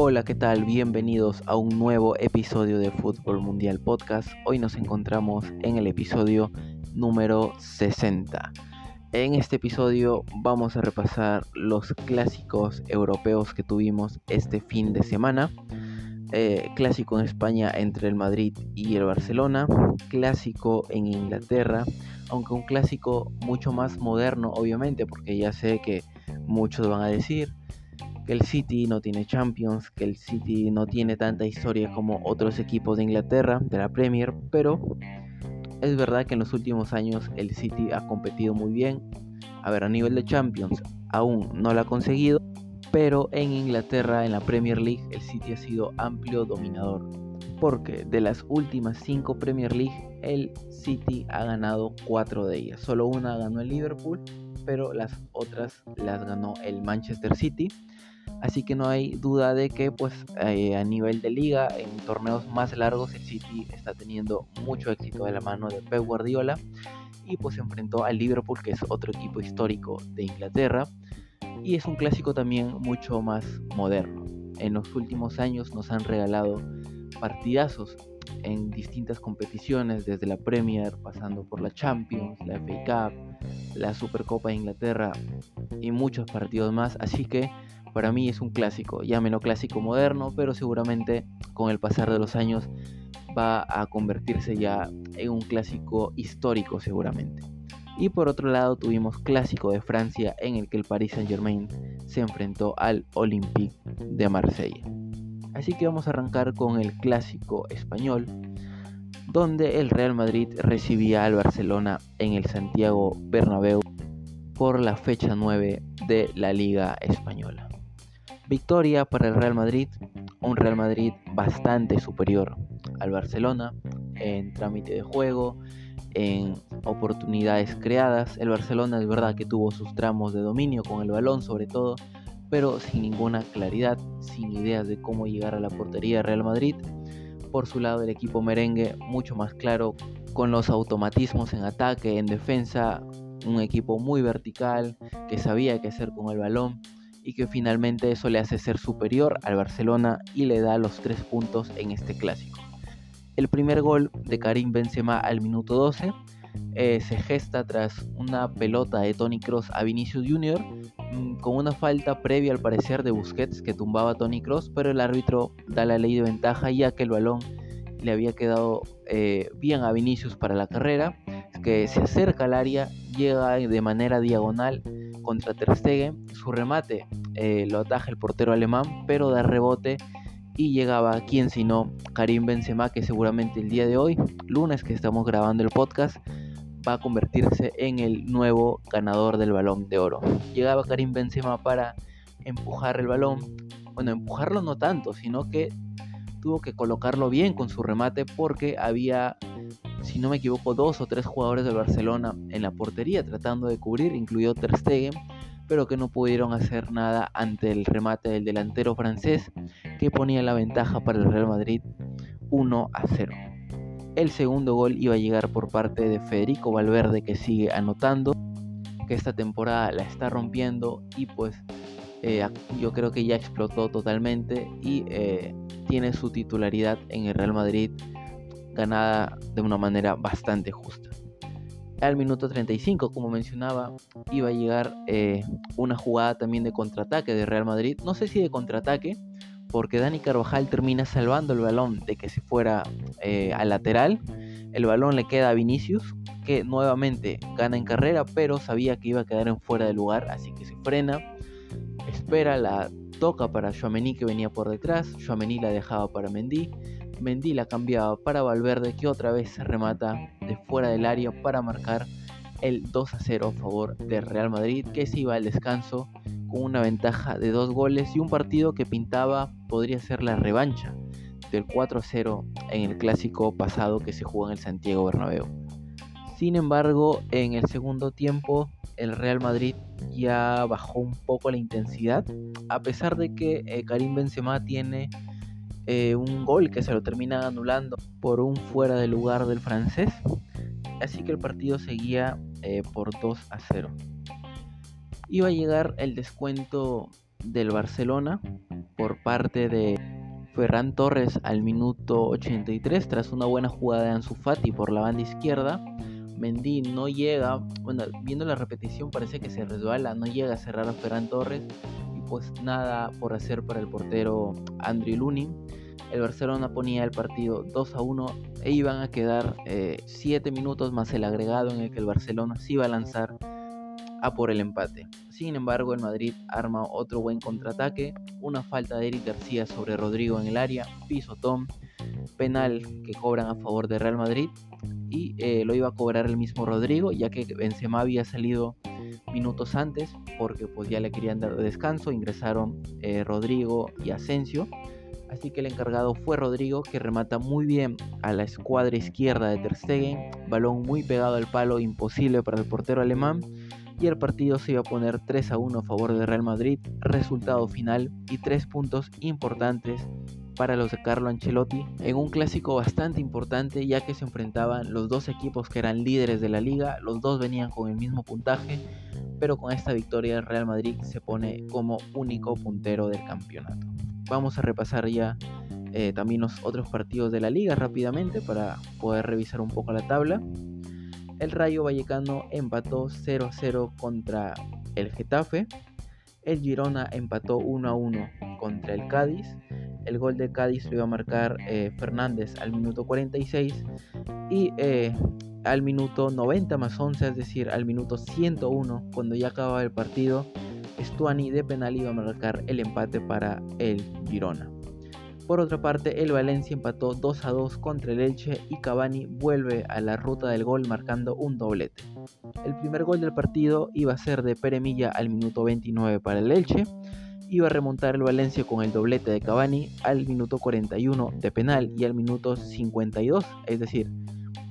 Hola, ¿qué tal? Bienvenidos a un nuevo episodio de Fútbol Mundial Podcast. Hoy nos encontramos en el episodio número 60. En este episodio vamos a repasar los clásicos europeos que tuvimos este fin de semana. Eh, clásico en España entre el Madrid y el Barcelona, clásico en Inglaterra, aunque un clásico mucho más moderno obviamente, porque ya sé que muchos van a decir que el City no tiene Champions, que el City no tiene tanta historia como otros equipos de Inglaterra, de la Premier, pero es verdad que en los últimos años el City ha competido muy bien. A ver, a nivel de Champions aún no lo ha conseguido, pero en Inglaterra, en la Premier League, el City ha sido amplio dominador. Porque de las últimas 5 Premier League, el City ha ganado 4 de ellas. Solo una ganó el Liverpool, pero las otras las ganó el Manchester City. Así que no hay duda de que pues eh, a nivel de liga, en torneos más largos, el City está teniendo mucho éxito de la mano de Pep Guardiola. Y pues se enfrentó al Liverpool, que es otro equipo histórico de Inglaterra y es un clásico también mucho más moderno. En los últimos años nos han regalado partidazos en distintas competiciones, desde la Premier, pasando por la Champions, la FA Cup, la Supercopa de Inglaterra y muchos partidos más, así que para mí es un clásico, llámelo clásico moderno, pero seguramente con el pasar de los años va a convertirse ya en un clásico histórico seguramente. Y por otro lado tuvimos clásico de Francia en el que el Paris Saint Germain se enfrentó al Olympique de Marsella. Así que vamos a arrancar con el clásico español, donde el Real Madrid recibía al Barcelona en el Santiago Bernabéu por la fecha 9 de la Liga Española. Victoria para el Real Madrid, un Real Madrid bastante superior al Barcelona en trámite de juego, en oportunidades creadas. El Barcelona es verdad que tuvo sus tramos de dominio con el balón sobre todo, pero sin ninguna claridad, sin ideas de cómo llegar a la portería de Real Madrid. Por su lado el equipo merengue mucho más claro con los automatismos en ataque, en defensa, un equipo muy vertical que sabía qué hacer con el balón y que finalmente eso le hace ser superior al Barcelona y le da los tres puntos en este clásico. El primer gol de Karim Benzema al minuto 12 eh, se gesta tras una pelota de Tony Cross a Vinicius Jr. Mm, con una falta previa al parecer de Busquets que tumbaba a Tony Cross, pero el árbitro da la ley de ventaja ya que el balón le había quedado eh, bien a Vinicius para la carrera, que se acerca al área, llega de manera diagonal contra Ter Stegen, su remate eh, lo ataja el portero alemán, pero da rebote y llegaba quien sino Karim Benzema que seguramente el día de hoy, lunes que estamos grabando el podcast, va a convertirse en el nuevo ganador del balón de oro. Llegaba Karim Benzema para empujar el balón, bueno, empujarlo no tanto, sino que tuvo que colocarlo bien con su remate porque había, si no me equivoco, dos o tres jugadores del Barcelona en la portería tratando de cubrir, incluido Ter Stegen pero que no pudieron hacer nada ante el remate del delantero francés que ponía la ventaja para el Real Madrid 1 a 0. El segundo gol iba a llegar por parte de Federico Valverde que sigue anotando, que esta temporada la está rompiendo y pues eh, yo creo que ya explotó totalmente y eh, tiene su titularidad en el Real Madrid ganada de una manera bastante justa. Al minuto 35, como mencionaba, iba a llegar eh, una jugada también de contraataque de Real Madrid. No sé si de contraataque, porque Dani Carvajal termina salvando el balón de que se fuera eh, al lateral. El balón le queda a Vinicius, que nuevamente gana en carrera, pero sabía que iba a quedar en fuera de lugar, así que se frena, espera, la toca para Chouameni que venía por detrás, Chouameni la dejaba para Mendy Mendy la cambiaba para Valverde que otra vez se remata de fuera del área para marcar el 2 a 0 a favor del Real Madrid que se iba al descanso con una ventaja de dos goles y un partido que pintaba podría ser la revancha del 4 a 0 en el clásico pasado que se jugó en el Santiago Bernabéu. Sin embargo, en el segundo tiempo el Real Madrid ya bajó un poco la intensidad, a pesar de que eh, Karim Benzema tiene eh, un gol que se lo termina anulando por un fuera de lugar del francés. Así que el partido seguía eh, por 2 a 0. Iba a llegar el descuento del Barcelona, por parte de Ferran Torres al minuto 83 tras una buena jugada de Ansu Fati por la banda izquierda. Mendy no llega, bueno, viendo la repetición parece que se resbala, no llega a cerrar a Ferran Torres y pues nada por hacer para el portero Andrew Lunin. El Barcelona ponía el partido 2 a 1 e iban a quedar 7 eh, minutos más el agregado en el que el Barcelona se iba a lanzar a por el empate. Sin embargo, el Madrid arma otro buen contraataque, una falta de Eric García sobre Rodrigo en el área, pisotón, penal que cobran a favor de Real Madrid y eh, lo iba a cobrar el mismo Rodrigo ya que Benzema había salido minutos antes porque pues ya le querían dar descanso, ingresaron eh, Rodrigo y Asensio. Así que el encargado fue Rodrigo, que remata muy bien a la escuadra izquierda de Ter Stegen, balón muy pegado al palo, imposible para el portero alemán, y el partido se iba a poner 3 a 1 a favor de Real Madrid, resultado final y tres puntos importantes para los de Carlo Ancelotti en un clásico bastante importante ya que se enfrentaban los dos equipos que eran líderes de la liga, los dos venían con el mismo puntaje, pero con esta victoria el Real Madrid se pone como único puntero del campeonato. Vamos a repasar ya eh, también los otros partidos de la liga rápidamente para poder revisar un poco la tabla. El Rayo Vallecano empató 0 a 0 contra el Getafe. El Girona empató 1 a 1 contra el Cádiz. El gol de Cádiz lo iba a marcar eh, Fernández al minuto 46 y eh, al minuto 90 más 11, es decir, al minuto 101, cuando ya acababa el partido, Stuani de penal iba a marcar el empate para el Girona. Por otra parte, el Valencia empató 2 a 2 contra el Elche y Cavani vuelve a la ruta del gol marcando un doblete. El primer gol del partido iba a ser de Pere Milla al minuto 29 para el Elche. Iba a remontar el Valencia con el doblete de Cavani al minuto 41 de penal y al minuto 52, es decir,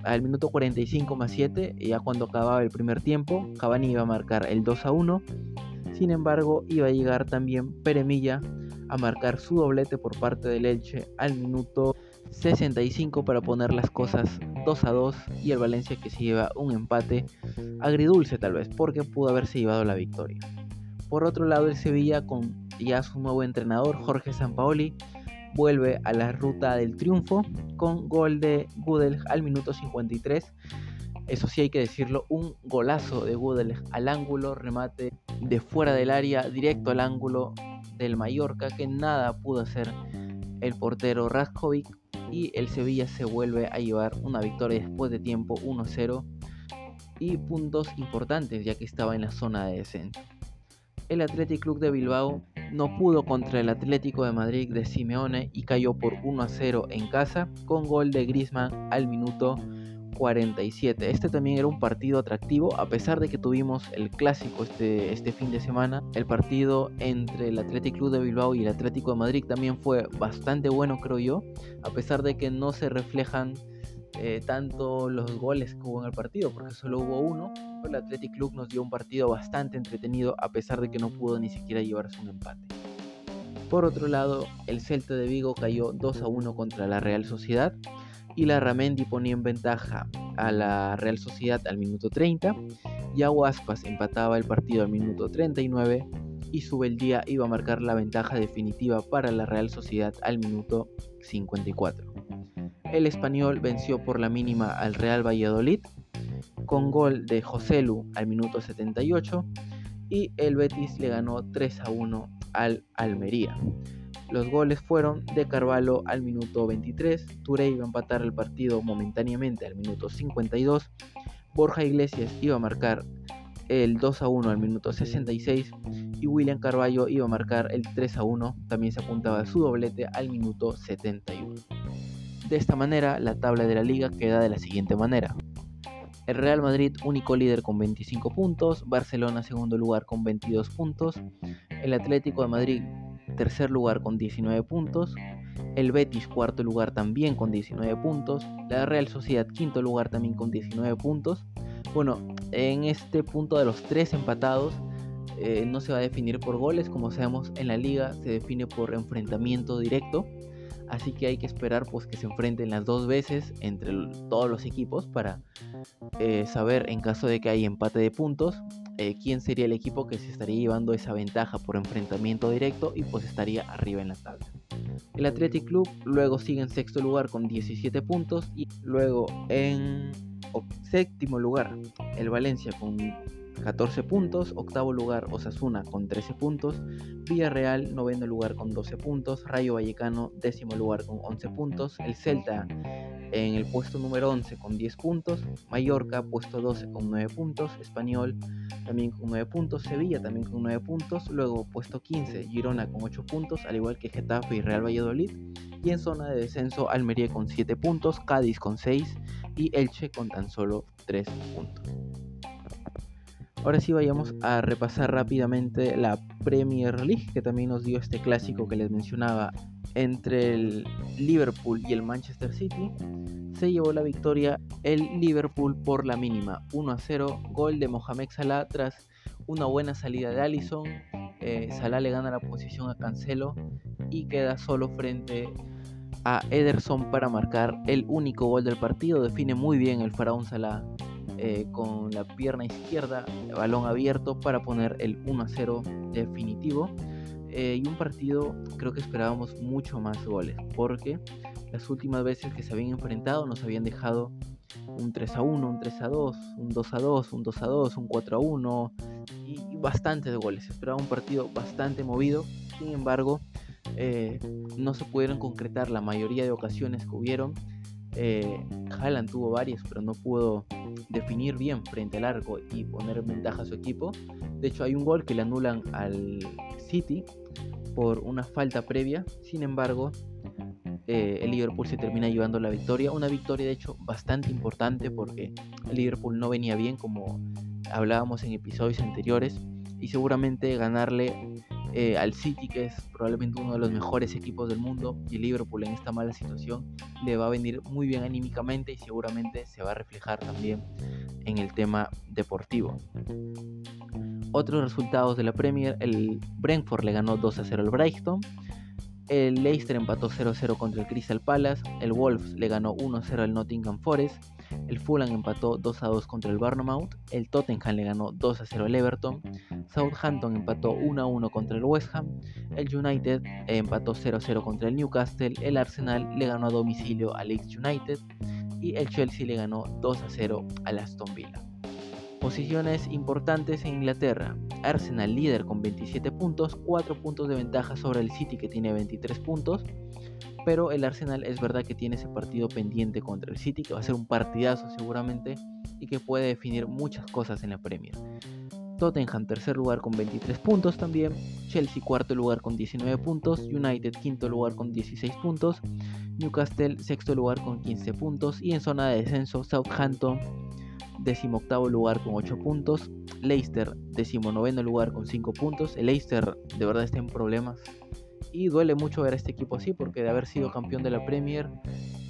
al minuto 45 más 7, ya cuando acababa el primer tiempo, Cavani iba a marcar el 2 a 1 sin embargo, iba a llegar también Peremilla a marcar su doblete por parte del Elche al minuto 65 para poner las cosas 2 a 2 y el Valencia que se lleva un empate agridulce tal vez porque pudo haberse llevado la victoria. Por otro lado el Sevilla con ya su nuevo entrenador Jorge Sampaoli vuelve a la ruta del triunfo con gol de Gudel al minuto 53 eso sí hay que decirlo, un golazo de Woodley al ángulo, remate de fuera del área, directo al ángulo del Mallorca, que nada pudo hacer el portero Raskovic y el Sevilla se vuelve a llevar una victoria después de tiempo 1-0 y puntos importantes ya que estaba en la zona de descenso. El Athletic Club de Bilbao no pudo contra el Atlético de Madrid de Simeone y cayó por 1-0 en casa con gol de Griezmann al minuto 47. Este también era un partido atractivo, a pesar de que tuvimos el clásico este, este fin de semana. El partido entre el Athletic Club de Bilbao y el Atlético de Madrid también fue bastante bueno, creo yo, a pesar de que no se reflejan eh, tanto los goles que hubo en el partido, porque solo hubo uno. El Athletic Club nos dio un partido bastante entretenido, a pesar de que no pudo ni siquiera llevarse un empate. Por otro lado, el Celta de Vigo cayó 2 a 1 contra la Real Sociedad y la Ramendi ponía en ventaja a la Real Sociedad al minuto 30, y Aspas empataba el partido al minuto 39 y Subeldía iba a marcar la ventaja definitiva para la Real Sociedad al minuto 54. El español venció por la mínima al Real Valladolid con gol de Joselu al minuto 78 y el Betis le ganó 3 a 1 al Almería. Los goles fueron de Carvalho al minuto 23, Touré iba a empatar el partido momentáneamente al minuto 52, Borja Iglesias iba a marcar el 2 a 1 al minuto 66 y William Carvalho iba a marcar el 3 a 1, también se apuntaba su doblete al minuto 71. De esta manera, la tabla de la liga queda de la siguiente manera. El Real Madrid único líder con 25 puntos, Barcelona segundo lugar con 22 puntos, el Atlético de Madrid tercer lugar con 19 puntos, el Betis cuarto lugar también con 19 puntos, la Real Sociedad quinto lugar también con 19 puntos. Bueno, en este punto de los tres empatados eh, no se va a definir por goles, como sabemos en la liga se define por enfrentamiento directo. Así que hay que esperar pues que se enfrenten las dos veces entre todos los equipos para eh, saber en caso de que haya empate de puntos eh, quién sería el equipo que se estaría llevando esa ventaja por enfrentamiento directo y pues estaría arriba en la tabla. El Athletic Club luego sigue en sexto lugar con 17 puntos y luego en séptimo lugar el Valencia con 14 puntos, octavo lugar Osasuna con 13 puntos, Villarreal noveno lugar con 12 puntos, Rayo Vallecano décimo lugar con 11 puntos, el Celta en el puesto número 11 con 10 puntos, Mallorca puesto 12 con 9 puntos, Español también con 9 puntos, Sevilla también con 9 puntos, luego puesto 15 Girona con 8 puntos, al igual que Getafe y Real Valladolid, y en zona de descenso Almería con 7 puntos, Cádiz con 6 y Elche con tan solo 3 puntos. Ahora sí vayamos a repasar rápidamente la Premier League que también nos dio este clásico que les mencionaba entre el Liverpool y el Manchester City. Se llevó la victoria el Liverpool por la mínima 1 a 0, gol de Mohamed Salah tras una buena salida de Allison. Eh, Salah le gana la posición a Cancelo y queda solo frente a Ederson para marcar el único gol del partido. Define muy bien el faraón Salah eh, con la pierna izquierda, balón abierto para poner el 1 a 0 definitivo. Eh, y un partido creo que esperábamos mucho más goles, porque las últimas veces que se habían enfrentado nos habían dejado un 3 a 1, un 3 a 2, un 2 a 2, un 2 a 2, un 4 a 1 y, y bastantes goles. Esperaba un partido bastante movido, sin embargo, eh, no se pudieron concretar la mayoría de ocasiones que hubieron. Eh, Haaland tuvo varias, pero no pudo definir bien frente al arco y poner ventaja a su equipo. De hecho, hay un gol que le anulan al City por una falta previa. Sin embargo, eh, el Liverpool se termina llevando la victoria. Una victoria, de hecho, bastante importante porque el Liverpool no venía bien, como hablábamos en episodios anteriores. Y seguramente ganarle eh, al City, que es probablemente uno de los mejores equipos del mundo, y Liverpool en esta mala situación, le va a venir muy bien anímicamente y seguramente se va a reflejar también en el tema deportivo. Otros resultados de la Premier, el Brentford le ganó 2 a 0 al Brighton, el Leicester empató 0-0 contra el Crystal Palace, el Wolves le ganó 1-0 al Nottingham Forest, el Fulham empató 2-2 contra el Bournemouth, el Tottenham le ganó 2-0 al Everton, Southampton empató 1-1 contra el West Ham, el United empató 0-0 contra el Newcastle, el Arsenal le ganó a domicilio al Leeds United y el Chelsea le ganó 2-0 al Aston Villa. Posiciones importantes en Inglaterra. Arsenal líder con 27 puntos, 4 puntos de ventaja sobre el City que tiene 23 puntos. Pero el Arsenal es verdad que tiene ese partido pendiente contra el City, que va a ser un partidazo seguramente y que puede definir muchas cosas en la Premier. Tottenham tercer lugar con 23 puntos también, Chelsea cuarto lugar con 19 puntos, United quinto lugar con 16 puntos, Newcastle sexto lugar con 15 puntos y en zona de descenso Southampton octavo lugar con 8 puntos. Leicester, noveno lugar con 5 puntos. El Leicester de verdad está en problemas. Y duele mucho ver a este equipo así porque de haber sido campeón de la Premier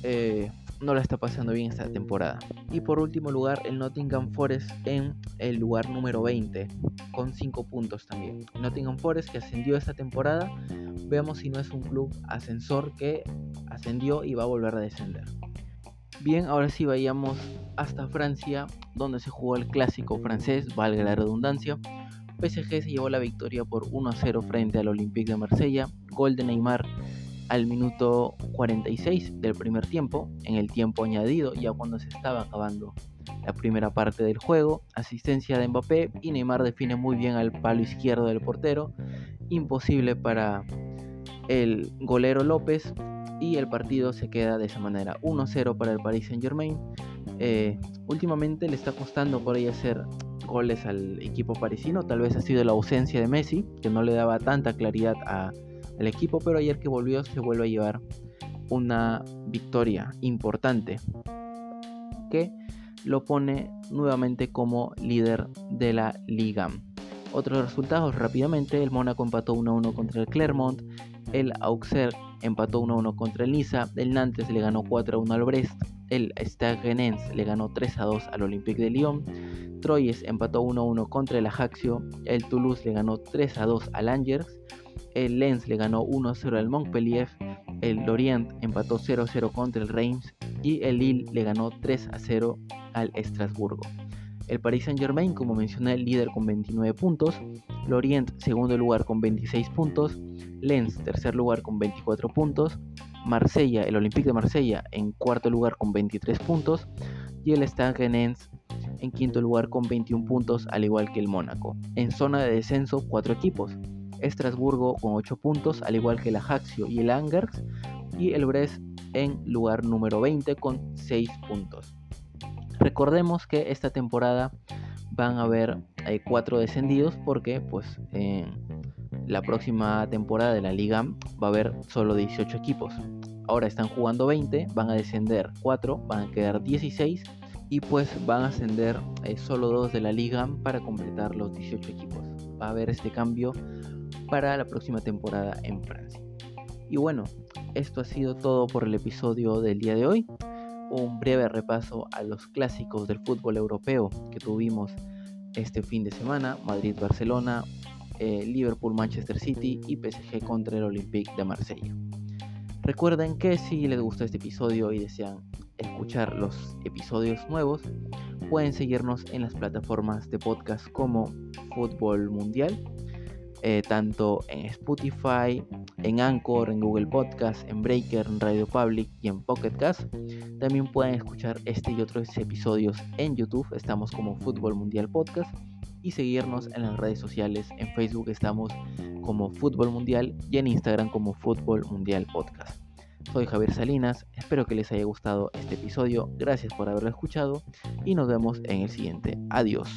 eh, no la está pasando bien esta temporada. Y por último lugar el Nottingham Forest en el lugar número 20 con 5 puntos también. Nottingham Forest que ascendió esta temporada. Veamos si no es un club ascensor que ascendió y va a volver a descender. Bien, ahora sí vayamos hasta Francia, donde se jugó el clásico francés, valga la redundancia. PSG se llevó la victoria por 1 a 0 frente al Olympique de Marsella. Gol de Neymar al minuto 46 del primer tiempo, en el tiempo añadido, ya cuando se estaba acabando la primera parte del juego. Asistencia de Mbappé y Neymar define muy bien al palo izquierdo del portero. Imposible para el golero López y el partido se queda de esa manera 1-0 para el Paris Saint Germain. Eh, últimamente le está costando por ahí hacer goles al equipo parisino, tal vez ha sido la ausencia de Messi, que no le daba tanta claridad al equipo, pero ayer que volvió se vuelve a llevar una victoria importante que lo pone nuevamente como líder de la liga. Otros resultados rápidamente, el Mónaco empató 1-1 contra el Clermont, el Auxerre empató 1-1 contra el Niza, el Nantes le ganó 4-1 al Brest, el Stade Rennais le ganó 3-2 al Olympique de Lyon, Troyes empató 1-1 contra el Ajaccio, el Toulouse le ganó 3-2 al Angers, el Lens le ganó 1-0 al Montpellier, el Lorient empató 0-0 contra el Reims. Y el Lille le ganó 3-0 al Estrasburgo. El Paris Saint Germain, como mencioné, líder con 29 puntos, Lorient segundo lugar con 26 puntos, Lens tercer lugar con 24 puntos, Marsella, el Olympique de Marsella en cuarto lugar con 23 puntos. Y el Stade Rennais en quinto lugar con 21 puntos al igual que el Mónaco. En zona de descenso cuatro equipos, Estrasburgo con 8 puntos al igual que el Ajaccio y el Angers. Y el Brest en lugar número 20 con 6 puntos. Recordemos que esta temporada van a haber eh, cuatro descendidos porque pues en la próxima temporada de la liga va a haber solo 18 equipos. Ahora están jugando 20, van a descender 4, van a quedar 16 y pues van a ascender eh, solo 2 de la liga para completar los 18 equipos. Va a haber este cambio para la próxima temporada en Francia. Y bueno, esto ha sido todo por el episodio del día de hoy un breve repaso a los clásicos del fútbol europeo que tuvimos este fin de semana, Madrid-Barcelona, eh, Liverpool-Manchester City y PSG contra el Olympique de Marsella. Recuerden que si les gustó este episodio y desean escuchar los episodios nuevos, pueden seguirnos en las plataformas de podcast como Fútbol Mundial, eh, tanto en Spotify, en Anchor, en Google Podcast, en Breaker, en Radio Public y en Pocket Cast. También pueden escuchar este y otros episodios en YouTube, estamos como Fútbol Mundial Podcast y seguirnos en las redes sociales. En Facebook estamos como Fútbol Mundial y en Instagram como Fútbol Mundial Podcast. Soy Javier Salinas, espero que les haya gustado este episodio, gracias por haberlo escuchado y nos vemos en el siguiente. Adiós.